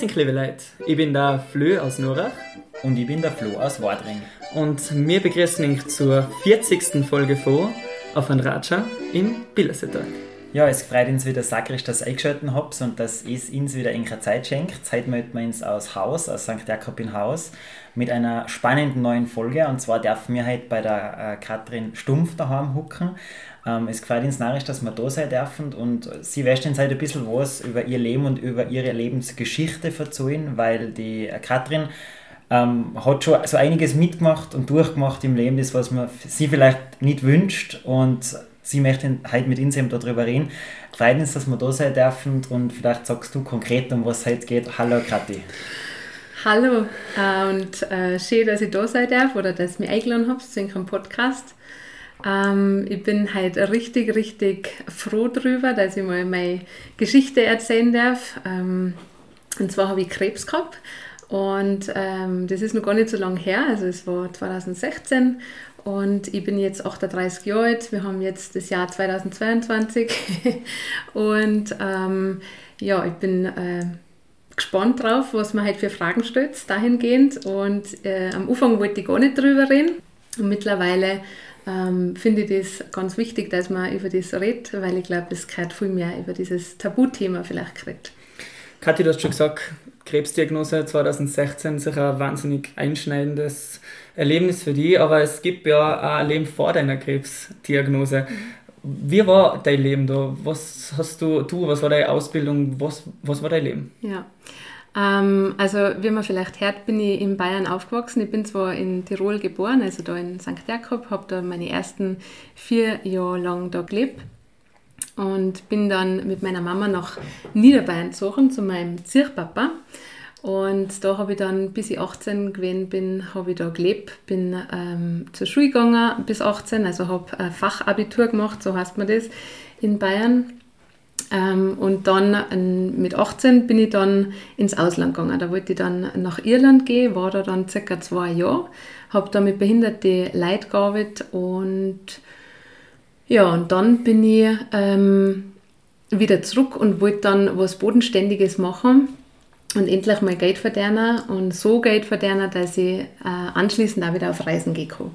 Dich, liebe Leute. Ich bin der Flö aus Nurach. Und ich bin der Flo aus Wadring. Und wir begrüßen euch zur 40. Folge von Auf ein Ratscher im Billersettag. Ja, es freut uns wieder sakrisch, dass ihr eingeschaltet habt und dass es uns wieder eine Zeit schenkt. Heute melden wir uns aus Haus, aus St. Jakob in Haus, mit einer spannenden neuen Folge. Und zwar dürfen wir heute bei der äh, Katrin Stumpf daheim hucken. Ähm, es gefällt uns narrisch, dass wir da sein dürfen und sie wäscht uns heute ein bisschen was über ihr Leben und über ihre Lebensgeschichte verzeihen, weil die Katrin ähm, hat schon so einiges mitgemacht und durchgemacht im Leben, das was man sie vielleicht nicht wünscht und sie möchte heute mit uns eben darüber reden. Freut uns, dass wir da sein dürfen und vielleicht sagst du konkret, um was es heute geht. Hallo Kathi. Hallo äh, und äh, schön, dass ich da sein darf oder dass ihr mich eingeladen habt zu unserem Podcast. Ähm, ich bin heute richtig, richtig froh darüber, dass ich mal meine Geschichte erzählen darf. Ähm, und zwar habe ich Krebs gehabt. Und ähm, das ist noch gar nicht so lange her, also es war 2016 und ich bin jetzt 38 Jahre alt. Wir haben jetzt das Jahr 2022 und ähm, ja, ich bin äh, gespannt drauf, was man halt für Fragen stellt dahingehend. Und äh, am Anfang wollte ich gar nicht drüber reden. Und mittlerweile ähm, finde ich das ganz wichtig, dass man über das redet, weil ich glaube, es gehört viel mehr über dieses Tabuthema vielleicht geredet. Kathi, du hast schon gesagt, Krebsdiagnose 2016 ist sicher ein wahnsinnig einschneidendes Erlebnis für dich, aber es gibt ja auch ein Leben vor deiner Krebsdiagnose. Wie war dein Leben da? Was hast du, du, was war deine Ausbildung, was, was war dein Leben? Ja, ähm, also wie man vielleicht hört, bin ich in Bayern aufgewachsen. Ich bin zwar in Tirol geboren, also da in St. Jakob, habe da meine ersten vier Jahre lang da gelebt und bin dann mit meiner Mama nach Niederbayern gezogen zu meinem Zirchpapa. Und da habe ich dann, bis ich 18 gewesen bin, habe ich da gelebt, bin ähm, zur Schule gegangen bis 18, also habe ein Fachabitur gemacht, so heißt man das, in Bayern. Ähm, und dann mit 18 bin ich dann ins Ausland gegangen. Da wollte ich dann nach Irland gehen, war da dann circa zwei Jahre, habe da mit behinderten Leuten gearbeitet und ja, und dann bin ich ähm, wieder zurück und wollte dann was Bodenständiges machen und endlich mal Geld verdienen und so Geld verdienen, dass ich äh, anschließend auch wieder auf Reisen gehen kann.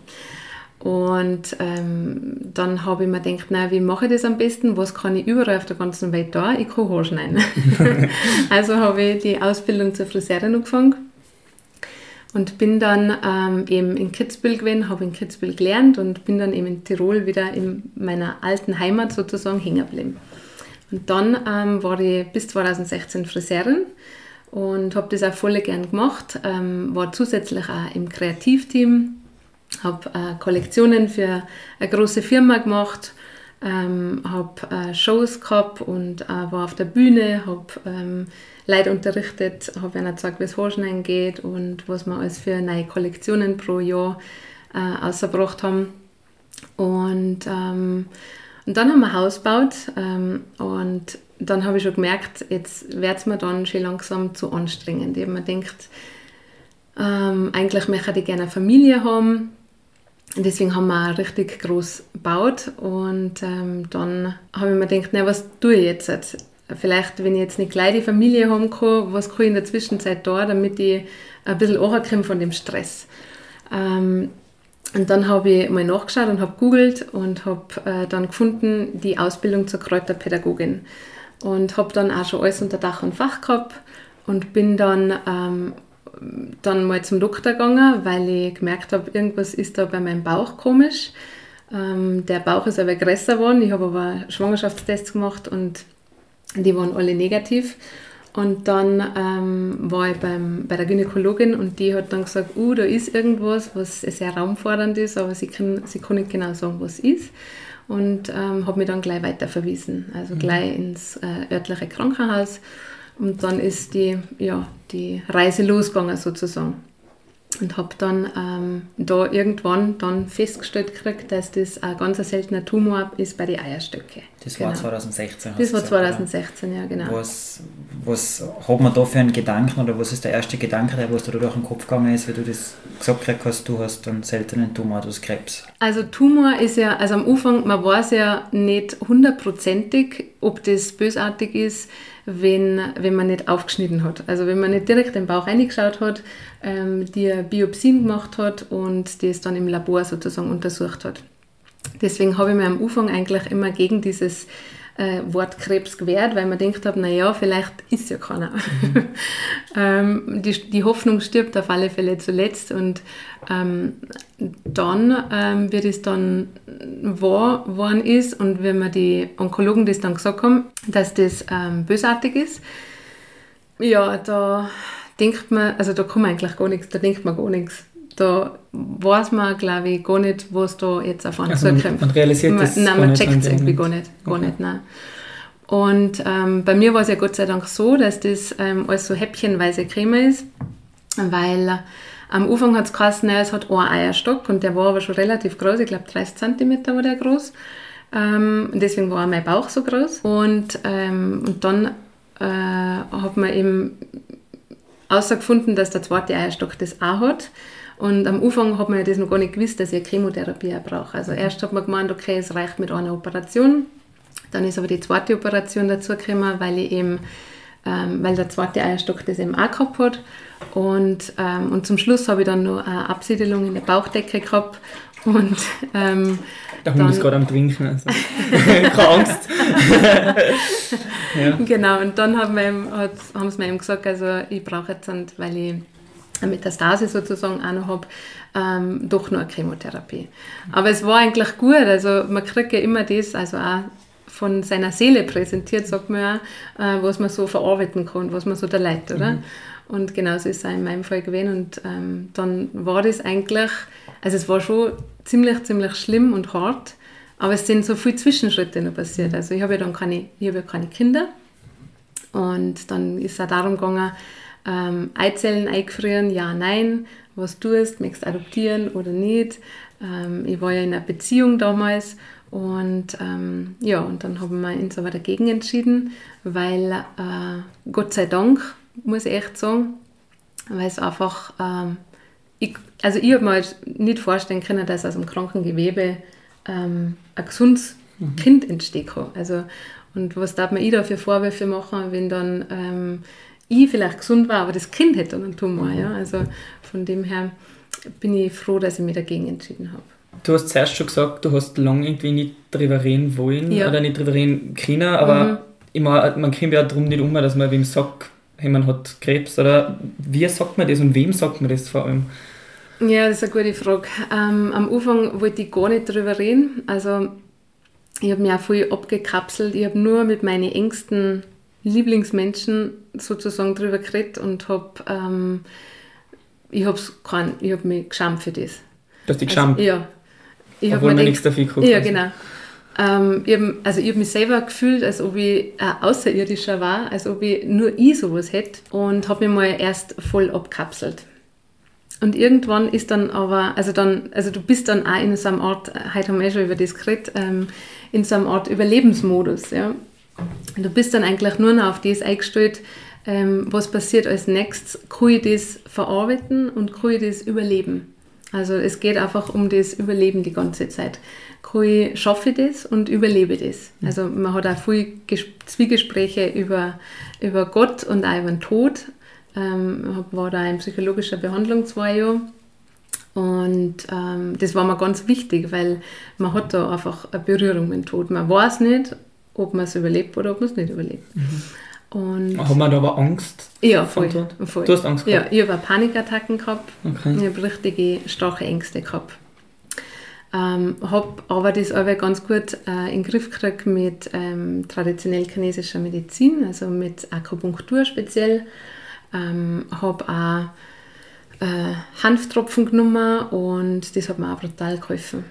Und ähm, dann habe ich mir gedacht, na, wie mache ich das am besten? Was kann ich überall auf der ganzen Welt da? Ich kann Haarschneiden. also habe ich die Ausbildung zur Friseurin angefangen und bin dann ähm, eben in Kitzbühel gewesen, habe in Kitzbühel gelernt und bin dann eben in Tirol wieder in meiner alten Heimat sozusagen hängen geblieben. Und dann ähm, war ich bis 2016 Friseurin und habe das auch voll gern gemacht, ähm, war zusätzlich auch im Kreativteam, habe äh, Kollektionen für eine große Firma gemacht, ähm, habe äh, Shows gehabt und äh, war auf der Bühne, habe ähm, Leute unterrichtet, habe ihnen gezeigt, wie es Haarschneiden geht und was wir alles für neue Kollektionen pro Jahr äh, ausgebracht haben. Und, ähm, und dann haben wir ein Haus gebaut ähm, und dann habe ich schon gemerkt, jetzt wird es mir dann schon langsam zu anstrengend. Ich habe mir gedacht, ähm, eigentlich möchte ich gerne eine Familie haben. Deswegen haben wir auch richtig groß gebaut. Und ähm, dann habe ich mir gedacht, na, was tue ich jetzt? vielleicht, wenn ich jetzt nicht gleich die Familie haben kann, was kann ich in der Zwischenzeit da, damit ich ein bisschen ankomme von dem Stress. Ähm, und dann habe ich mal nachgeschaut und habe googelt und habe äh, dann gefunden, die Ausbildung zur Kräuterpädagogin. Und habe dann auch schon alles unter Dach und Fach gehabt und bin dann, ähm, dann mal zum Doktor gegangen, weil ich gemerkt habe, irgendwas ist da bei meinem Bauch komisch. Ähm, der Bauch ist aber größer geworden. Ich habe aber Schwangerschaftstests gemacht und die waren alle negativ. Und dann ähm, war ich beim, bei der Gynäkologin und die hat dann gesagt, uh, da ist irgendwas, was sehr raumfordernd ist, aber sie kann, sie kann nicht genau sagen, was ist. Und ähm, hat mich dann gleich weiter verwiesen, also mhm. gleich ins äh, örtliche Krankenhaus. Und dann ist die, ja, die Reise losgegangen sozusagen und habe dann ähm, da irgendwann dann festgestellt gekriegt, dass das ein ganz seltener Tumor ist bei den Eierstöcke. Das genau. war 2016. Das war 2016, ja genau. Was, was hat man da für einen Gedanken oder was ist der erste Gedanke, der was da durch den Kopf gegangen ist, wie du das gesagt hast, du hast einen seltenen Tumor, du hast Krebs? Also Tumor ist ja, also am Anfang, man weiß ja nicht hundertprozentig, ob das bösartig ist, wenn, wenn man nicht aufgeschnitten hat. Also wenn man nicht direkt den Bauch reingeschaut hat, ähm, die Biopsien gemacht hat und das dann im Labor sozusagen untersucht hat. Deswegen habe ich mir am Anfang eigentlich immer gegen dieses äh, Wort Krebs gewährt, weil man denkt habe, naja, vielleicht ist ja keiner. Mhm. ähm, die, die Hoffnung stirbt auf alle Fälle zuletzt und ähm, dann, ähm, wie das dann wahr worden ist und wenn mir die Onkologen das dann gesagt haben, dass das ähm, bösartig ist, ja, da denkt man, also da kann man eigentlich gar nichts, da denkt man gar nichts da weiß man, glaube ich, gar nicht, was da jetzt auf einen also zukommt. Man, realisiert das Nein, man checkt es irgendwie gar nicht. Gar okay. nicht nein. Und ähm, bei mir war es ja Gott sei Dank so, dass das ähm, alles so häppchenweise Creme ist, weil am Anfang hat es geheißen, es hat einen Eierstock und der war aber schon relativ groß, ich glaube 30 cm war der groß. Ähm, deswegen war auch mein Bauch so groß. Und, ähm, und dann äh, hat man eben außergefunden, dass der zweite Eierstock das auch hat. Und am Anfang hat man ja das noch gar nicht gewusst, dass ich eine Chemotherapie brauche. Also erst hat man gemeint, okay, es reicht mit einer Operation. Dann ist aber die zweite Operation dazu gekommen, weil ich eben, ähm, weil der zweite Eierstock das eben auch gehabt hat. Und, ähm, und zum Schluss habe ich dann noch eine Absiedelung in der Bauchdecke gehabt. Und, ähm, der Hund dann, ist gerade am Trinken, also keine Angst. ja. Genau, und dann haben, wir eben, haben sie mir eben gesagt, also ich brauche jetzt, weil ich Metastase sozusagen auch noch habe, ähm, doch nur eine Chemotherapie. Aber es war eigentlich gut, also man kriegt ja immer das, also auch von seiner Seele präsentiert, sagt man ja, äh, was man so verarbeiten kann, was man so da leidet, oder? Mhm. Und genauso ist es auch in meinem Fall gewesen. Und ähm, dann war das eigentlich, also es war schon ziemlich, ziemlich schlimm und hart, aber es sind so viele Zwischenschritte noch passiert. Also ich habe ja dann keine, ich habe ja keine Kinder. Und dann ist es auch darum gegangen, ähm, Eizellen eingefrieren, ja, nein, was tust, möchtest du adoptieren oder nicht. Ähm, ich war ja in einer Beziehung damals. Und ähm, ja, und dann haben wir uns aber dagegen entschieden, weil äh, Gott sei Dank, muss ich echt sagen, weil es einfach, ähm, ich, also ich habe mir halt nicht vorstellen können, dass aus dem kranken Gewebe ähm, ein gesundes mhm. Kind entstehen kann. Also, und was darf man ich da für Vorwürfe machen, wenn dann ähm, ich vielleicht gesund war, aber das Kind hätte einen Tumor. Ja? Also von dem her bin ich froh, dass ich mich dagegen entschieden habe. Du hast zuerst schon gesagt, du hast lange irgendwie nicht drüber reden wollen ja. oder nicht drüber reden können, aber mhm. immer, man kommt ja darum nicht um, dass man wem sagt, hey, man hat Krebs oder wie sagt man das und wem sagt man das vor allem? Ja, das ist eine gute Frage. Ähm, am Anfang wollte ich gar nicht drüber reden. Also ich habe mich auch viel abgekapselt. Ich habe nur mit meinen engsten Lieblingsmenschen sozusagen drüber geredet und habe ähm, ich habe hab mich geschämt für das. Du hast dich geschämt? Also, ja. Ich Obwohl man nichts dafür geguckt Ja, genau. Ähm, ich hab, also ich habe mich selber gefühlt, als ob ich ein Außerirdischer war, als ob ich nur ich sowas hätte und habe mich mal erst voll abkapselt. Und irgendwann ist dann aber, also dann, also du bist dann auch in so einem Art, heute haben wir schon über das geredet, ähm, in so einem Art Überlebensmodus, ja. Du bist dann eigentlich nur noch auf das eingestellt, ähm, was passiert als nächstes, kann ich das verarbeiten und kann ich das überleben. Also es geht einfach um das Überleben die ganze Zeit. Kann ich, schaffe ich das und überlebe das. Also man hat auch viel Zwiegespräche über, über Gott und auch über den Tod. Ähm, war da in psychologischer Behandlung zwei Jahre. Und ähm, das war mir ganz wichtig, weil man hat da einfach eine Berührung mit dem Tod. Man weiß nicht, ob man es überlebt oder ob man es nicht überlebt. Mhm. Und Hat man da aber Angst? Ja, voll, voll. Du hast Angst gehabt? Ja, ich habe Panikattacken gehabt. Okay. Ich habe richtige starke Ängste gehabt. Ähm, habe aber das aber ganz gut äh, in den Griff gekriegt mit ähm, traditionell chinesischer Medizin, also mit Akupunktur speziell. Ähm, habe auch äh, Hanftropfen genommen und das hat mir auch brutal geholfen.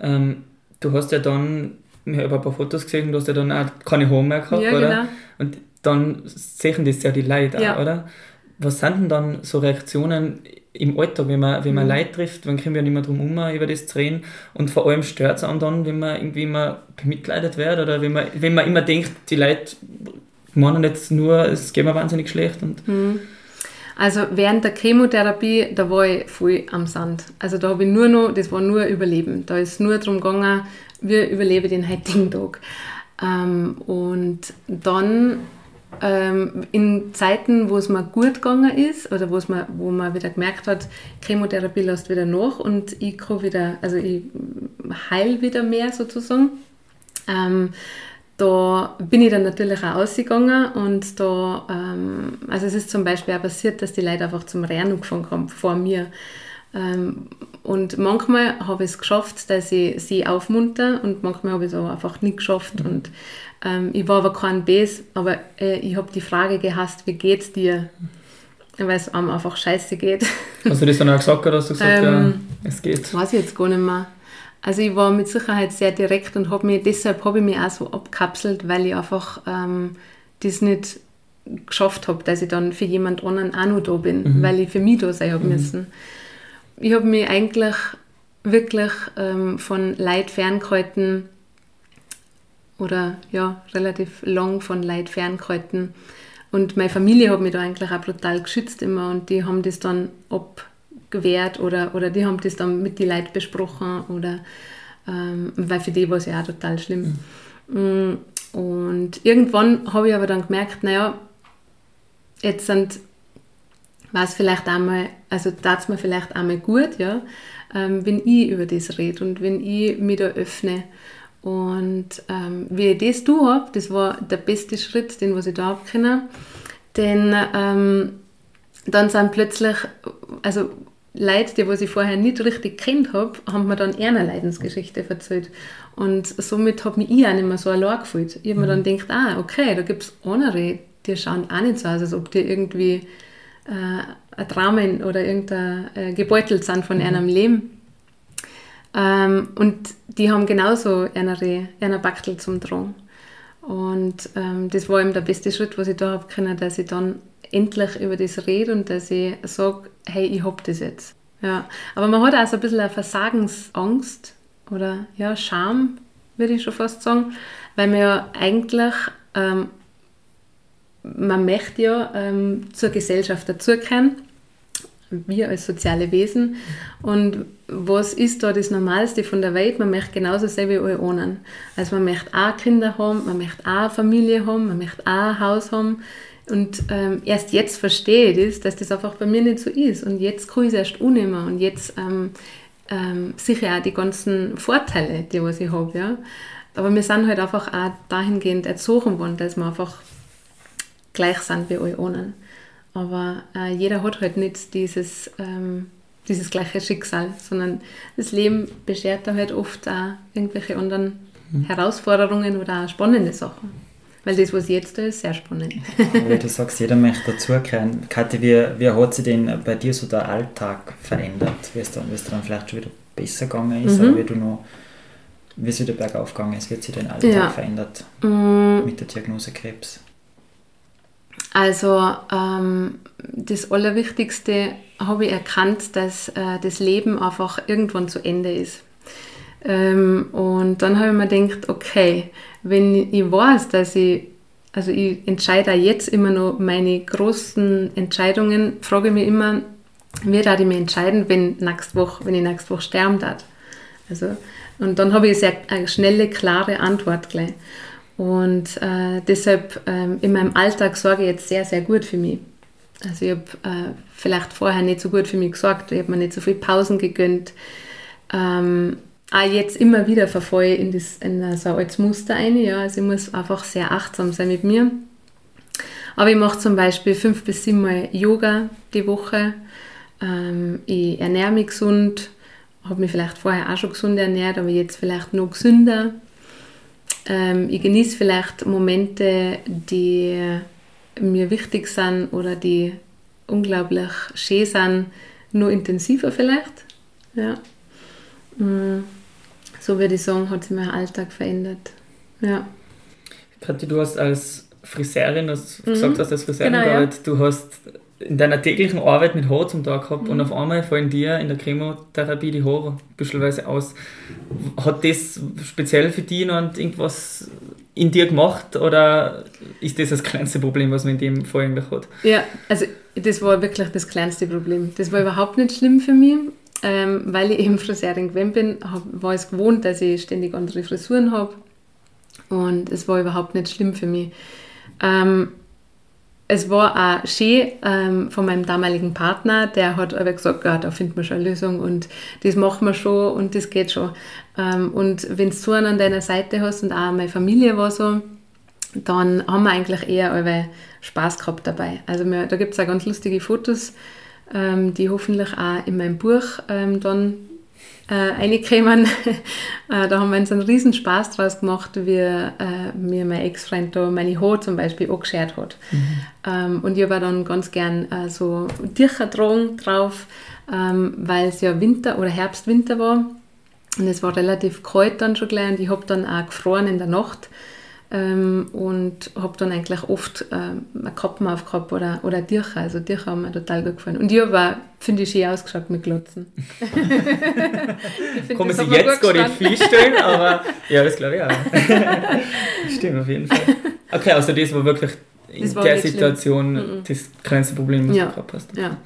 Ähm, du hast ja dann ich habe ein paar Fotos gesehen, du hast ja dann auch keine Haare mehr gehabt, ja, oder? Genau. Und dann sehen das ja die Leute ja. auch, oder? Was sind denn dann so Reaktionen im Alltag, wenn man, wenn man mhm. Leute trifft, dann können wir nicht mehr drum herum, über das zu reden. Und vor allem stört es einem dann, wenn man irgendwie immer bemitleidet wird oder wenn man, wenn man immer denkt, die Leute meinen jetzt nur, es geht mir wahnsinnig schlecht. Und mhm. Also während der Chemotherapie, da war ich voll am Sand. Also da habe ich nur noch, das war nur Überleben. Da ist nur darum gegangen, wie überlebe ich den heutigen Tag. Ähm, und dann ähm, in Zeiten, wo es mir gut gegangen ist oder wo's mir, wo man wieder gemerkt hat, Chemotherapie lässt wieder nach und ich kann wieder, also ich heil wieder mehr sozusagen. Ähm, da bin ich dann natürlich auch ausgegangen und da, ähm, also es ist zum Beispiel auch passiert, dass die Leute einfach zum Rennen angefangen haben vor mir. Ähm, und manchmal habe ich es geschafft, dass ich sie aufmunter und manchmal habe ich es auch einfach nicht geschafft. Mhm. Und ähm, ich war aber kein Bes, aber äh, ich habe die Frage gehasst, wie geht's dir? Weil es einem einfach scheiße geht. Hast du das dann auch gesagt oder hast du gesagt, ja, ähm, es geht? Weiß ich jetzt gar nicht mehr. Also ich war mit Sicherheit sehr direkt und habe mich, deshalb habe ich mich auch so abkapselt, weil ich einfach ähm, das nicht geschafft habe, dass ich dann für jemand anderen auch noch da bin, mhm. weil ich für mich da sein habe mhm. müssen. Ich habe mich eigentlich wirklich ähm, von Leid ferngehalten oder ja, relativ lang von Leid ferngehalten. Und meine Familie hat mich da eigentlich auch brutal geschützt immer und die haben das dann ab gewährt oder, oder die haben das dann mit den Leuten besprochen oder ähm, weil für die war es ja auch total schlimm. Mhm. Und irgendwann habe ich aber dann gemerkt, naja, jetzt sind war es vielleicht einmal, also tat es mir vielleicht einmal gut, ja, ähm, wenn ich über das rede und wenn ich mich da öffne. Und ähm, wie ich das du habe, das war der beste Schritt, den was ich da habe können. Denn ähm, dann sind plötzlich, also Leute, die was ich vorher nicht richtig kennt habe, haben mir dann eher eine Leidensgeschichte erzählt. Und somit habe mich ich auch nicht mehr so allein gefühlt. Ich habe mir dann mhm. gedacht, ah, okay, da gibt es andere, die schauen auch nicht so aus, als ob die irgendwie äh, ein Dramen oder irgendein äh, gebeutelt sind von mhm. einem Leben. Ähm, und die haben genauso eine, eine Backel zum Drang. Und ähm, das war eben der beste Schritt, was ich da habe können, dass ich dann endlich über das rede und dass ich sage, hey, ich hab das jetzt. Ja. Aber man hat auch so ein bisschen eine Versagensangst oder ja, Scham, würde ich schon fast sagen, weil man ja eigentlich, ähm, man möchte ja ähm, zur Gesellschaft dazugehören, wir als soziale Wesen. Und was ist da das Normalste von der Welt? Man möchte genauso sein wie alle anderen. Also man möchte auch Kinder haben, man möchte auch Familie haben, man möchte auch ein Haus haben. Und ähm, erst jetzt verstehe ich das, dass das einfach bei mir nicht so ist. Und jetzt kann ich es erst unnehmen. Und jetzt ähm, ähm, sicher auch die ganzen Vorteile, die was ich habe. Ja? Aber wir sind halt einfach auch dahingehend erzogen worden, dass wir einfach gleich sind wie alle anderen. Aber äh, jeder hat halt nicht dieses, ähm, dieses gleiche Schicksal, sondern das Leben beschert da halt oft auch irgendwelche anderen mhm. Herausforderungen oder auch spannende Sachen. Weil das, was jetzt da ist, sehr spannend. Wie du sagst, jeder möchte dazugehören. Kathi, wie, wie hat sich denn bei dir so der Alltag verändert? Wie es dann, wie es dann vielleicht schon wieder besser gegangen ist, mhm. oder wie du noch, wie es wieder bergauf gegangen ist, wie hat sich dein Alltag ja. verändert mhm. mit der Diagnose Krebs? Also ähm, das Allerwichtigste habe ich erkannt, dass äh, das Leben einfach irgendwann zu Ende ist. Ähm, und dann habe ich mir gedacht, okay, wenn ich weiß, dass ich, also ich entscheide jetzt immer noch meine großen Entscheidungen, frage ich mich immer, wie darf ich mich entscheiden, wenn, nächste Woche, wenn ich nächste Woche sterben darf. Also, und dann habe ich sehr, eine schnelle, klare Antwort gleich. Und äh, deshalb ähm, in meinem Alltag sorge ich jetzt sehr, sehr gut für mich. Also ich habe äh, vielleicht vorher nicht so gut für mich gesorgt, ich habe mir nicht so viele Pausen gegönnt. Ähm, auch jetzt immer wieder verfolge in, das, in so ein altes Muster ein. Ja. Also ich muss einfach sehr achtsam sein mit mir. Aber ich mache zum Beispiel fünf bis sieben Mal Yoga die Woche. Ähm, ich ernähre mich gesund, habe mich vielleicht vorher auch schon gesund ernährt, aber jetzt vielleicht noch gesünder. Ähm, ich genieße vielleicht Momente, die mir wichtig sind oder die unglaublich schön sind, nur intensiver vielleicht. Ja. Mm so würde ich sagen, hat sich mein Alltag verändert. Ja. Kathi, du hast als Friseurin, hast mhm. gesagt, hast als Friseurin genau, gearbeitet, ja. du hast in deiner täglichen Arbeit mit Haar zum Tag gehabt mhm. und auf einmal fallen dir in der Chemotherapie die Haare büschelweise aus. Hat das speziell für dich noch irgendwas in dir gemacht oder ist das das kleinste Problem, was man in dem Fall eigentlich hat? Ja, also das war wirklich das kleinste Problem. Das war überhaupt nicht schlimm für mich, ähm, weil ich eben Friseurin gewesen bin, hab, war es gewohnt, dass ich ständig andere Frisuren habe und es war überhaupt nicht schlimm für mich. Ähm, es war auch schön ähm, von meinem damaligen Partner, der hat aber gesagt, ja, da findet man schon eine Lösung und das machen wir schon und das geht schon. Ähm, und wenn du einen an deiner Seite hast und auch meine Familie war so, dann haben wir eigentlich eher alle Spaß gehabt dabei. Also wir, da gibt es auch ganz lustige Fotos, ähm, die hoffentlich auch in meinem Buch ähm, dann äh, reinkommen. äh, da haben wir uns einen riesen Spaß draus gemacht, wie äh, mir mein Ex-Freund da meine Haare zum Beispiel angeschert hat. Mhm. Ähm, und ich war dann ganz gern äh, so Tücherdrohung drauf, ähm, weil es ja Winter oder Herbst, Winter war. Und es war relativ kalt dann schon gleich und ich habe dann auch gefroren in der Nacht ähm, und habe dann eigentlich oft ähm, eine Kappen aufgehabt oder, oder Tücher. Also Tücher haben mir total gut gefallen. Und ich habe finde ich, schön ausgeschaut mit Glotzen. Man sich jetzt gar nicht vorstellen, aber ja, das glaube ich auch. Stimmt, auf jeden Fall. Okay, also das war wirklich in war der Situation schlimm. das kleinste Problem, was ja. du gehabt hast. Ja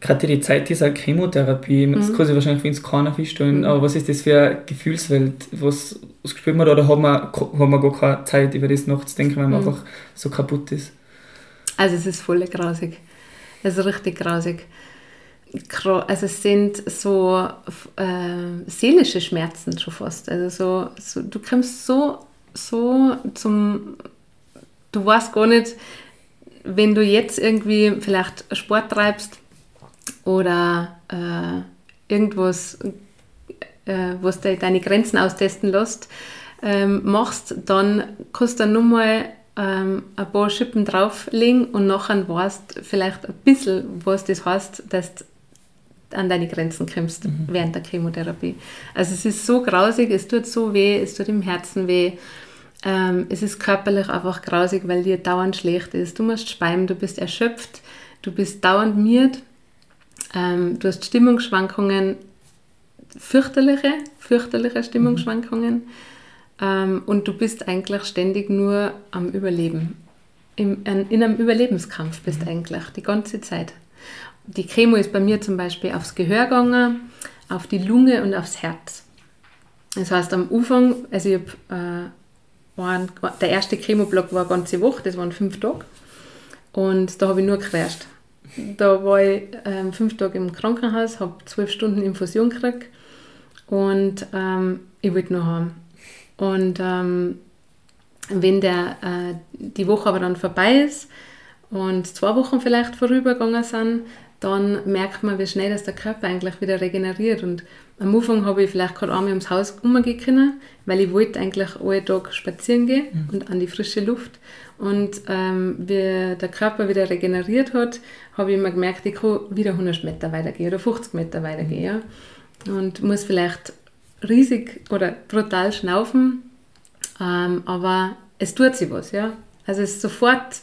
gerade die Zeit dieser Chemotherapie, mhm. das kann sich wahrscheinlich für uns keiner vorstellen, mhm. aber was ist das für eine Gefühlswelt? Was, was spürt man da oder hat man, hat man gar keine Zeit, über das nachzudenken, weil man mhm. einfach so kaputt ist? Also es ist voll grausig. Es ist richtig grausig. Also es sind so äh, seelische Schmerzen schon fast. Also so, so, du kommst so, so zum... Du weißt gar nicht, wenn du jetzt irgendwie vielleicht Sport treibst, oder äh, irgendwas, äh, was du deine Grenzen austesten lässt, ähm, machst, dann kannst du nur mal ähm, ein paar Schippen drauflegen und nachher weißt vielleicht ein bisschen, was das heißt, dass du an deine Grenzen kommst mhm. während der Chemotherapie. Also es ist so grausig, es tut so weh, es tut im Herzen weh. Ähm, es ist körperlich einfach grausig, weil dir dauernd schlecht ist. Du musst speimen, du bist erschöpft, du bist dauernd miert ähm, du hast Stimmungsschwankungen, fürchterliche, fürchterliche Stimmungsschwankungen. Mhm. Ähm, und du bist eigentlich ständig nur am Überleben. Im, in einem Überlebenskampf bist mhm. eigentlich die ganze Zeit. Die Chemo ist bei mir zum Beispiel aufs Gehör gegangen, auf die Lunge und aufs Herz. Das heißt, am Anfang, also ich hab, äh, der erste Chemoblock war eine ganze Woche, das waren fünf Tage. Und da habe ich nur gequetscht. Da war ich ähm, fünf Tage im Krankenhaus, habe zwölf Stunden Infusion gekriegt und ähm, ich wollte noch haben. Und ähm, wenn der, äh, die Woche aber dann vorbei ist und zwei Wochen vielleicht vorübergegangen sind, dann merkt man, wie schnell dass der Körper eigentlich wieder regeneriert. Und am Anfang habe ich vielleicht gerade einmal ums Haus umgehen können, weil ich wollte eigentlich alle Tag spazieren gehen mhm. und an die frische Luft. Und ähm, wie der Körper wieder regeneriert hat, habe ich mir gemerkt, ich kann wieder 100 Meter weitergehen oder 50 Meter weitergehen. Ja? Und muss vielleicht riesig oder brutal schnaufen, ähm, aber es tut sich was. Ja? Also es sofort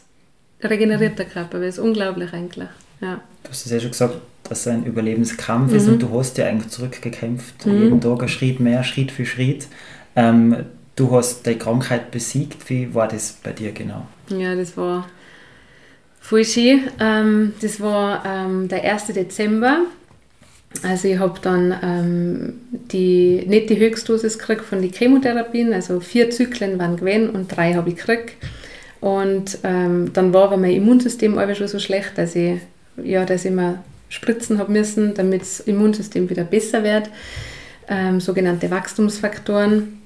regeneriert der Körper, weil es ist unglaublich eigentlich. Ja. Du hast es ja schon gesagt, dass es ein Überlebenskampf mhm. ist und du hast ja eigentlich zurückgekämpft, mhm. jeden Tag ein Schritt mehr, Schritt für Schritt. Ähm, du hast die Krankheit besiegt. Wie war das bei dir genau? Ja, das war voll schön. Ähm, das war ähm, der 1. Dezember. Also ich habe dann ähm, die, nicht die Höchstdosis gekriegt von den Chemotherapien, also vier Zyklen waren gewesen und drei habe ich gekriegt. Und ähm, dann war aber mein Immunsystem aber schon so schlecht, dass ich, ja, dass ich mir spritzen habe müssen, damit das Immunsystem wieder besser wird. Ähm, sogenannte Wachstumsfaktoren.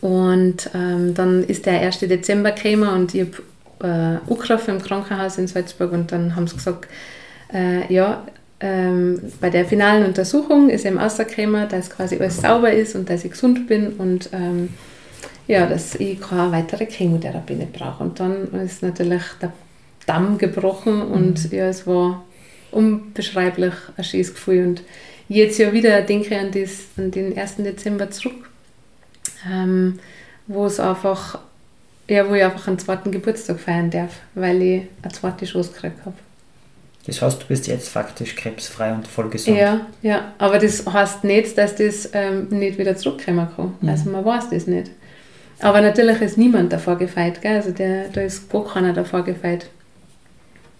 Und ähm, dann ist der 1. Dezember gekommen und ich habe äh, angerufen im Krankenhaus in Salzburg und dann haben sie gesagt, äh, ja, ähm, bei der finalen Untersuchung ist eben rausgekommen, dass quasi alles sauber ist und dass ich gesund bin und ähm, ja, dass ich keine weitere Chemotherapie nicht brauche. Und dann ist natürlich der Damm gebrochen und mhm. ja, es war unbeschreiblich ein schönes Gefühl. Und jetzt ja wieder denke ich an, das, an den 1. Dezember zurück ähm, wo es einfach, ja, wo ich einfach einen zweiten Geburtstag feiern darf, weil ich eine zweite Chance gekriegt habe. Das heißt, du bist jetzt faktisch krebsfrei und voll gesund. Ja, ja, aber das heißt nicht, dass das ähm, nicht wieder zurückkommen kann. Mhm. Also man weiß das nicht. Aber natürlich ist niemand davor gefeit, gell? Also der, da ist gar keiner davor gefeit.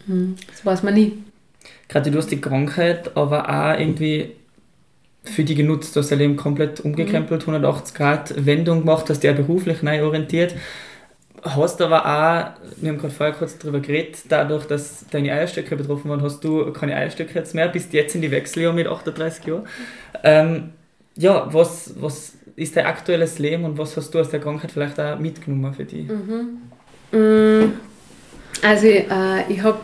Hm, das weiß man nie. Gerade du hast die Krankheit, aber auch irgendwie für die genutzt, du hast dein Leben komplett umgekrempelt, 180 Grad Wendung gemacht, hast dich auch beruflich neu orientiert. Hast aber auch, wir haben gerade vorher kurz darüber geredet, dadurch, dass deine Eierstöcke betroffen waren, hast du keine Eierstöcke jetzt mehr, bist jetzt in die Wechseljahre mit 38 Jahren. Ähm, ja, was, was ist dein aktuelles Leben und was hast du aus der Krankheit vielleicht auch mitgenommen für dich? Mhm. Mm, also äh, ich habe,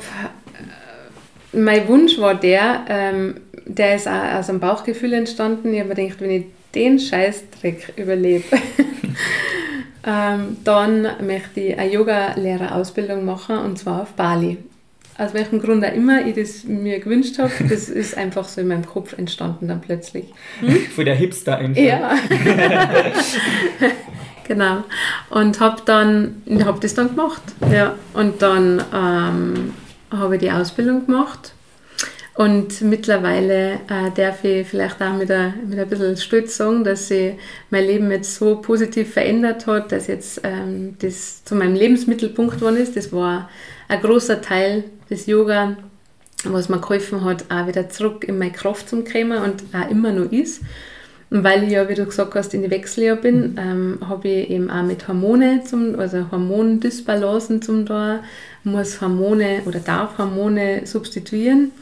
mein Wunsch war der, ähm, der ist auch aus einem Bauchgefühl entstanden. Ich habe mir gedacht, wenn ich den Scheißdreck überlebe, ähm, dann möchte ich eine Yoga-Lehrerausbildung machen und zwar auf Bali. Aus welchem Grund auch immer ich das mir gewünscht habe, das ist einfach so in meinem Kopf entstanden dann plötzlich. Hm? Von der Hipster einfach. Ja. genau. Und habe dann, habe das dann gemacht. Ja. Und dann ähm, habe ich die Ausbildung gemacht und mittlerweile äh, darf ich vielleicht auch mit ein, mit ein bisschen sagen, dass sich mein Leben jetzt so positiv verändert hat, dass jetzt ähm, das zu meinem Lebensmittelpunkt geworden ist. Das war ein großer Teil des Yoga, was mir geholfen hat, auch wieder zurück in meine Kraft zu kommen und auch immer noch ist. Und weil ich ja, wie du gesagt hast, in die Wechseljahr bin, ähm, habe ich eben auch mit Hormone, zum, also Hormondysbalancen zum da, muss Hormone oder darf Hormone substituieren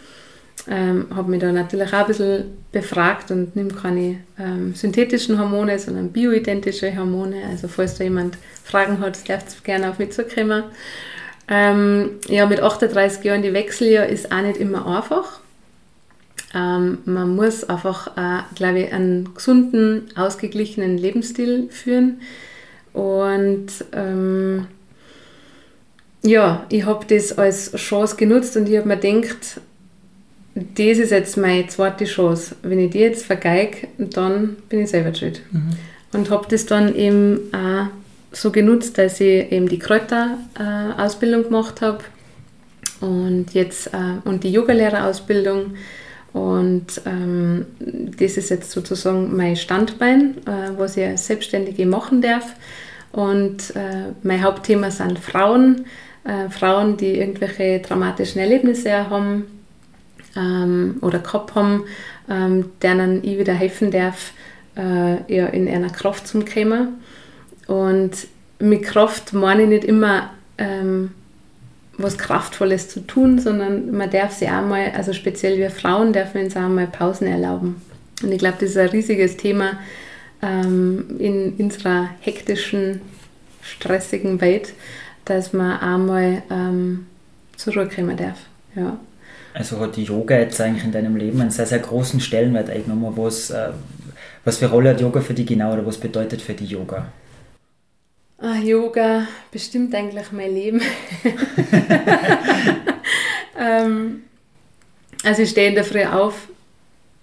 ähm, habe mich da natürlich auch ein bisschen befragt und nehme keine ähm, synthetischen Hormone, sondern bioidentische Hormone. Also falls da jemand Fragen hat, darf es gerne auf mich zukommen. Ähm, ja, mit 38 Jahren die Wechseljahr ist auch nicht immer einfach. Ähm, man muss einfach, äh, glaube ich, einen gesunden, ausgeglichenen Lebensstil führen. Und ähm, ja, ich habe das als Chance genutzt und ich habe mir gedacht, das ist jetzt meine zweite Chance. Wenn ich die jetzt vergeige, dann bin ich selber schuld. Mhm. Und habe das dann eben auch so genutzt, dass ich eben die Kräuterausbildung gemacht habe und jetzt äh, und die Yogalehrerausbildung und ähm, das ist jetzt sozusagen mein Standbein, äh, was ich als Selbstständige machen darf. Und äh, mein Hauptthema sind Frauen, äh, Frauen, die irgendwelche dramatischen Erlebnisse haben, ähm, oder gehabt haben, ähm, denen ich wieder helfen darf, äh, ja, in einer Kraft zu kommen. Und mit Kraft meine ich nicht immer ähm, was Kraftvolles zu tun, sondern man darf sich auch mal, also speziell wir Frauen dürfen uns auch mal Pausen erlauben. Und ich glaube, das ist ein riesiges Thema ähm, in unserer hektischen, stressigen Welt, dass man auch mal ähm, zur Ruhe kommen darf. Ja. Also hat die Yoga jetzt eigentlich in deinem Leben einen sehr, sehr großen Stellenwert eingenommen. Was, äh, was für Rolle hat Yoga für dich genau oder was bedeutet für dich Yoga? Ah, Yoga bestimmt eigentlich mein Leben. ähm, also ich stehe in der Früh auf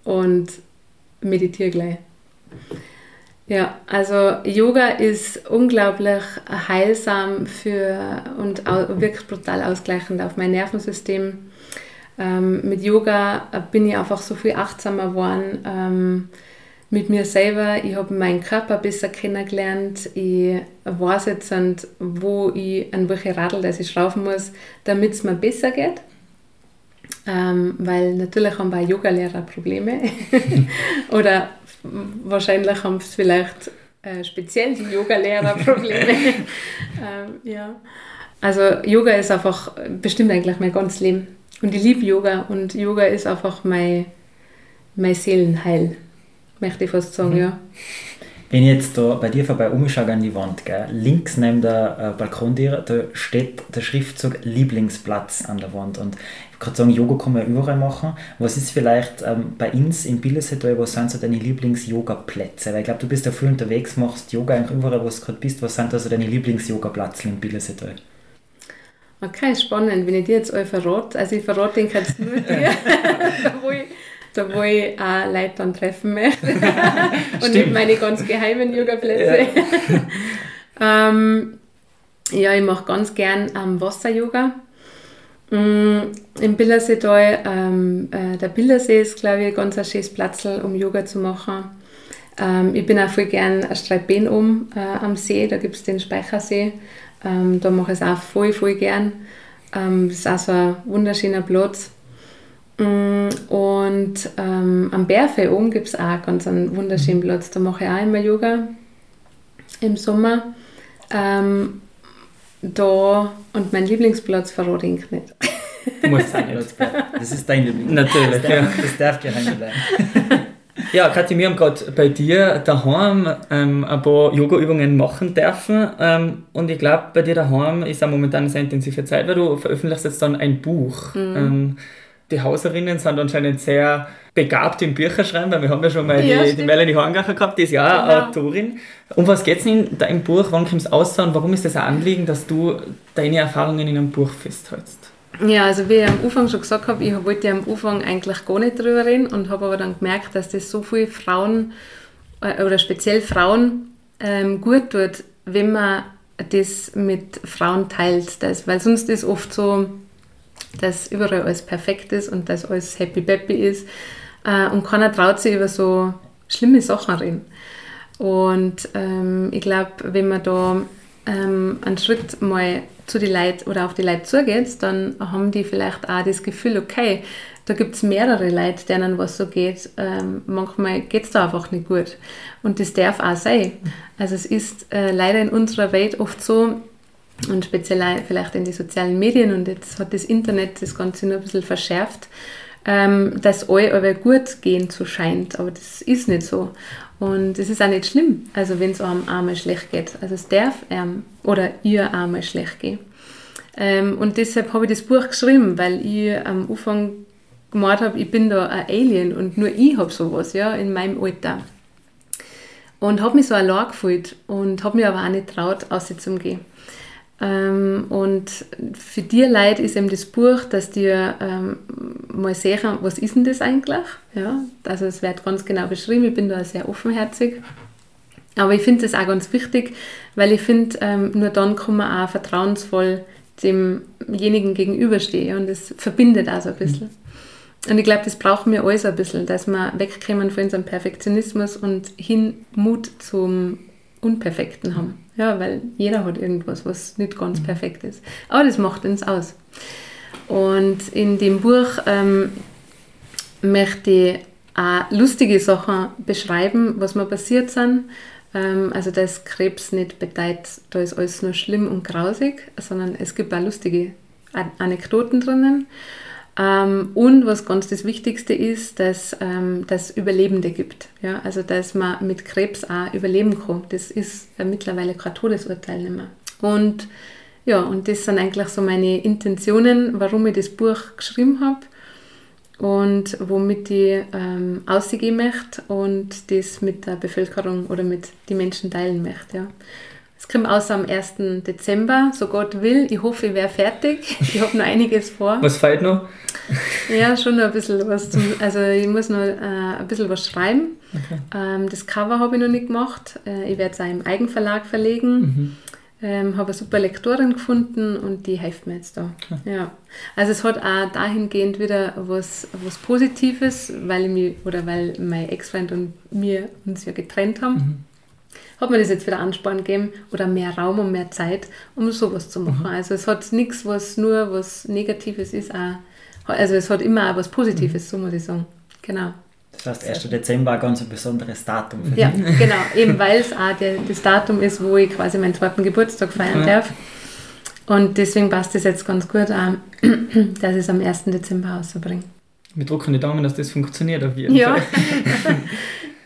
und meditiere gleich. Ja, also Yoga ist unglaublich heilsam für und wirklich brutal ausgleichend auf mein Nervensystem ähm, mit Yoga bin ich einfach so viel achtsamer geworden ähm, mit mir selber. Ich habe meinen Körper besser kennengelernt. Ich weiß jetzt, wo ich, an welche Radl das ich schrauben muss, damit es mir besser geht. Ähm, weil natürlich haben wir Yogalehrer Probleme. Oder wahrscheinlich haben es vielleicht äh, speziell die Yogalehrer Probleme. ähm, ja. Also Yoga ist einfach bestimmt eigentlich mein ganzes Leben. Und ich liebe Yoga und Yoga ist einfach mein, mein Seelenheil, möchte ich fast sagen, mhm. ja. Wenn ich jetzt da bei dir vorbei umschaue an die Wand, gell, links neben der äh, Balkontür, da steht der Schriftzug Lieblingsplatz an der Wand. Und ich kann sagen, Yoga kann man überall machen. Was ist vielleicht ähm, bei uns in Billersetal, was sind so deine Lieblings-Yoga-Plätze? Weil ich glaube, du bist ja viel unterwegs, machst Yoga eigentlich überall, wo du gerade bist. Was sind also deine Lieblings-Yoga-Plätze in Billersetal? Okay, spannend, wenn ich dir jetzt euch verrate. Also ich verrate den jetzt nur dir, da, wo ich, da wo ich auch Leute dann treffen möchte. Und nicht meine ganz geheimen Yoga-Plätze. Ja. ähm, ja, ich mache ganz gern ähm, Wasser-Yoga. Mm, Im Billerseetal, ähm, äh, der Billersee ist, glaube ich, ganz ein schönes Platz, um Yoga zu machen. Ähm, ich bin auch voll gern Streitbeen um äh, am See, da gibt es den Speichersee. Ähm, da mache ich es auch voll, voll gern. Ähm, das ist auch so ein wunderschöner Platz. Mm, und ähm, am Bergfell oben gibt es auch ganz einen wunderschönen Platz. Da mache ich auch immer Yoga im Sommer. Ähm, da und mein Lieblingsplatz verrate ich nicht. Du musst sein Das ist dein Lieblingsplatz. Natürlich, das darf, ja. Das darf geheim bleiben. Ja, Kathi, wir haben gerade bei dir daheim ähm, ein paar Yoga-Übungen machen dürfen. Ähm, und ich glaube, bei dir daheim ist auch momentan eine sehr intensive Zeit, weil du veröffentlichst jetzt dann ein Buch. Mhm. Ähm, die Hauserinnen sind anscheinend sehr begabt im Bücherschreiben, weil wir haben ja schon mal ja, die, die Melanie Horngacher gehabt, die ist ja auch genau. Autorin. Um was geht es in deinem Buch? Wann kommt es aus und warum ist das ein Anliegen, dass du deine Erfahrungen in einem Buch festhältst? Ja, also wie ich am Anfang schon gesagt habe, ich wollte am Anfang eigentlich gar nicht drüber reden und habe aber dann gemerkt, dass das so viele Frauen äh, oder speziell Frauen ähm, gut tut, wenn man das mit Frauen teilt. Das, weil sonst ist oft so, dass überall alles perfekt ist und dass alles happy peppy ist äh, und keiner traut sich über so schlimme Sachen reden. Und ähm, ich glaube, wenn man da ähm, einen Schritt mal zu die Leute oder auf die Leute zugeht, dann haben die vielleicht auch das Gefühl, okay, da gibt es mehrere Leute, denen was so geht. Ähm, manchmal geht es da einfach nicht gut. Und das darf auch sein. Also es ist äh, leider in unserer Welt oft so, und speziell vielleicht in den sozialen Medien, und jetzt hat das Internet das Ganze nur ein bisschen verschärft, ähm, dass alle aber gut gehen so scheint. Aber das ist nicht so. Und es ist auch nicht schlimm, also wenn es einem einmal schlecht geht. Also es darf einem oder ihr einmal schlecht gehen. Ähm, und deshalb habe ich das Buch geschrieben, weil ich am Anfang gemeint habe, ich bin da ein Alien und nur ich habe sowas, ja, in meinem Alter. Und habe mich so allein gefühlt und habe mich aber auch nicht traut, auszugehen. Ähm, und für die Leute ist eben das Buch, dass die ähm, mal sehen, was ist denn das eigentlich? Ja, also es wird ganz genau beschrieben, ich bin da sehr offenherzig. Aber ich finde das auch ganz wichtig, weil ich finde, ähm, nur dann kann man auch vertrauensvoll demjenigen gegenüberstehen und das verbindet auch so ein bisschen. Mhm. Und ich glaube, das brauchen wir alles ein bisschen, dass wir wegkommen von unserem Perfektionismus und hin Mut zum Unperfekten haben. Ja, weil jeder hat irgendwas, was nicht ganz mhm. perfekt ist. Aber das macht uns aus. Und in dem Buch ähm, möchte ich auch lustige Sachen beschreiben, was mir passiert sind. Ähm, also, dass Krebs nicht bedeutet, da ist alles nur schlimm und grausig, sondern es gibt auch lustige Anekdoten drinnen. Ähm, und was ganz das Wichtigste ist, dass ähm, es Überlebende gibt. Ja? Also dass man mit Krebs auch überleben kann. Das ist mittlerweile kein Todesurteil nicht mehr. Und ja, und das sind eigentlich so meine Intentionen, warum ich das Buch geschrieben habe und womit ich ähm, ausgehen möchte und das mit der Bevölkerung oder mit den Menschen teilen möchte. Ja. Es kommt aus am 1. Dezember, so Gott will. Ich hoffe, ich wäre fertig. Ich habe noch einiges vor. Was fehlt noch? Ja, schon noch ein bisschen was. Zum, also ich muss noch äh, ein bisschen was schreiben. Okay. Ähm, das Cover habe ich noch nicht gemacht. Äh, ich werde es auch im Eigenverlag verlegen. Mhm. Ähm, habe eine super Lektorin gefunden und die hilft mir jetzt da. Okay. Ja. Also es hat auch dahingehend wieder was, was Positives, weil ich mich, oder weil mein Ex-Freund und mir uns ja getrennt haben. Mhm hat mir das jetzt wieder Ansporn gegeben oder mehr Raum und mehr Zeit, um sowas zu machen. Mhm. Also es hat nichts, was nur was Negatives ist. Auch, also es hat immer auch was Positives, mhm. so muss ich sagen. Genau. Das heißt, 1. Dezember ein ganz besonderes Datum. Ja, genau. Eben weil es auch der, das Datum ist, wo ich quasi meinen zweiten Geburtstag feiern ja. darf. Und deswegen passt es jetzt ganz gut an, dass ich es am 1. Dezember rauszubringen. Wir drücken die Daumen, dass das funktioniert auf jeden ja. Fall.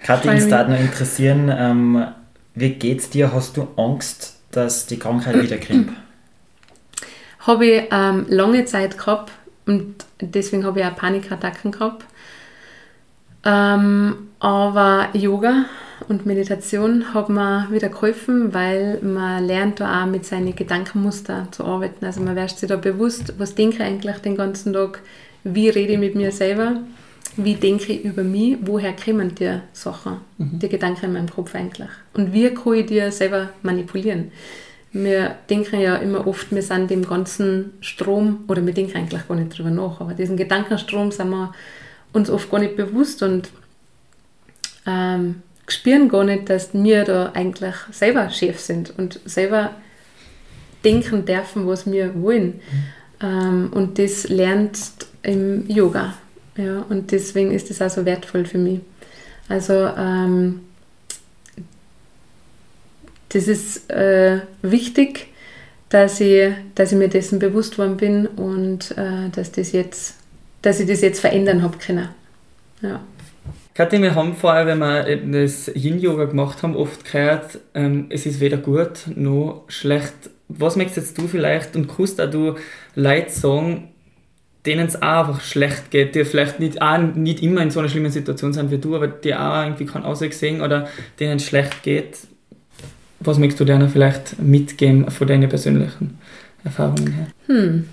Kathi, uns da noch interessieren, ähm, wie geht's dir? Hast du Angst, dass die Krankheit wiederkommt? Habe ich ähm, lange Zeit gehabt und deswegen habe ich auch Panikattacken gehabt. Ähm, aber Yoga und Meditation hat mir wieder geholfen, weil man lernt da auch mit seinen Gedankenmuster zu arbeiten. Also man wird sich da bewusst, was denke ich eigentlich den ganzen Tag, wie rede ich mit mir selber wie denke ich über mich, woher kommen die Sachen, mhm. die Gedanken in meinem Kopf eigentlich und wie kann ich die selber manipulieren. Wir denken ja immer oft, wir sind dem ganzen Strom, oder wir denken eigentlich gar nicht drüber nach, aber diesen Gedankenstrom sind wir uns oft gar nicht bewusst und ähm, spüren gar nicht, dass wir da eigentlich selber Chef sind und selber denken dürfen, was wir wollen. Ähm, und das lernt im Yoga. Ja, und deswegen ist das auch so wertvoll für mich. Also ähm, das ist äh, wichtig, dass ich, dass ich mir dessen bewusst worden bin und äh, dass, das jetzt, dass ich das jetzt verändern habe können. Ja. Kathi, wir haben vorher, wenn wir das Yin-Yoga gemacht haben, oft gehört, ähm, es ist weder gut noch schlecht. Was möchtest du vielleicht und kannst auch du Leute sagen, denen es auch einfach schlecht geht, die vielleicht nicht, auch nicht immer in so einer schlimmen Situation sind wie du, aber die auch irgendwie keinen Ausweg sehen oder denen es schlecht geht. Was möchtest du denen vielleicht mitgeben von deinen persönlichen Erfahrungen her? Hm,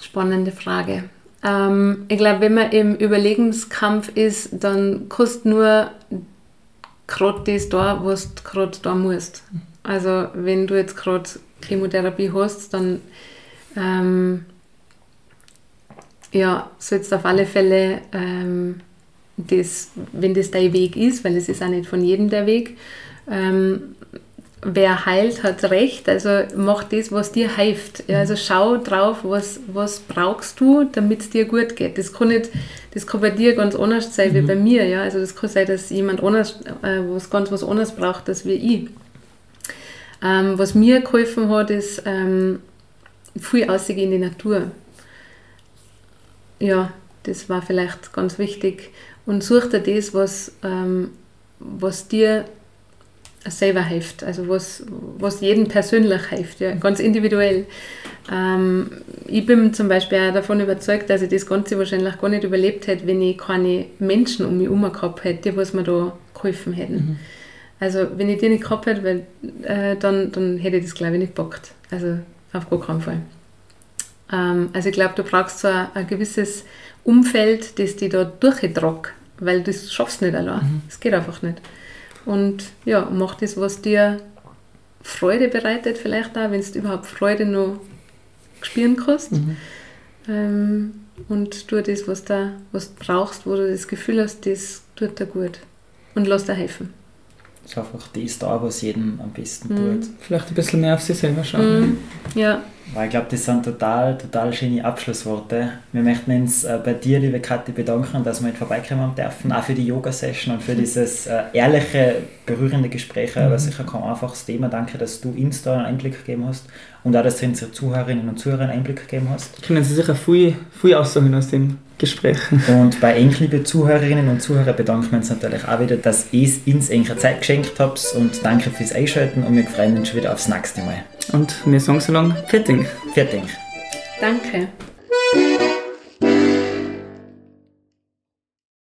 spannende Frage. Ähm, ich glaube, wenn man im Überlegenskampf ist, dann kostet nur gerade das da, was du gerade da musst. Also wenn du jetzt gerade Chemotherapie hast, dann ähm, ja, sollst auf alle Fälle, ähm, das, wenn das dein Weg ist, weil es ist auch nicht von jedem der Weg, ähm, wer heilt, hat recht. Also mach das, was dir hilft. Ja, also schau drauf, was, was brauchst du, damit es dir gut geht. Das kann, nicht, das kann bei dir ganz anders sein mhm. wie bei mir. Ja? Also das kann sein, dass jemand anders äh, was ganz was anderes braucht, als wie ich. Ähm, was mir geholfen hat, ist ähm, viel ausgehen in die Natur. Ja, das war vielleicht ganz wichtig. Und such dir das, was, ähm, was dir selber hilft, also was, was jedem persönlich hilft, ja, ganz individuell. Ähm, ich bin zum Beispiel auch davon überzeugt, dass ich das Ganze wahrscheinlich gar nicht überlebt hätte, wenn ich keine Menschen um mich herum gehabt hätte, die was mir da geholfen hätten. Mhm. Also wenn ich die nicht gehabt hätte, weil, äh, dann, dann hätte ich das glaube ich nicht gepackt. Also auf gar keinen Fall. Ähm, also ich glaube, du brauchst so ein, ein, gewisses Umfeld, das dich da durchtragt, weil du schaffst nicht allein. Es mhm. geht einfach nicht. Und ja, mach das, was dir Freude bereitet, vielleicht auch, wenn du überhaupt Freude noch spüren kannst. Mhm. Ähm, und tu das, was, da, was du brauchst, wo du das Gefühl hast, das tut dir gut. Und lass dir helfen. Das ist einfach das da, was jedem am besten mhm. tut. Vielleicht ein bisschen mehr auf sich selber schauen. Mhm. Ja. Weil ich glaube, das sind total, total schöne Abschlussworte. Wir möchten uns äh, bei dir, liebe Kathi, bedanken, dass wir heute vorbeikommen dürfen, auch für die Yoga-Session und für dieses äh, ehrliche, berührende Gespräch. Mhm. Aber sicher kein einfaches Thema. Danke, dass du uns da einen Einblick gegeben hast und auch, dass du unsere Zuhörerinnen und Zuhörer einen Einblick gegeben hast. Können Sie sicher viel, viel aussagen aus dem Gespräch. Und bei euch, liebe Zuhörerinnen und Zuhörer, bedanken wir uns natürlich auch wieder, dass ihr uns eure Zeit geschenkt habt und danke fürs Einschalten und wir freuen uns schon wieder aufs nächste Mal. Und wir sagen so lange Fertig. Fertig. Danke.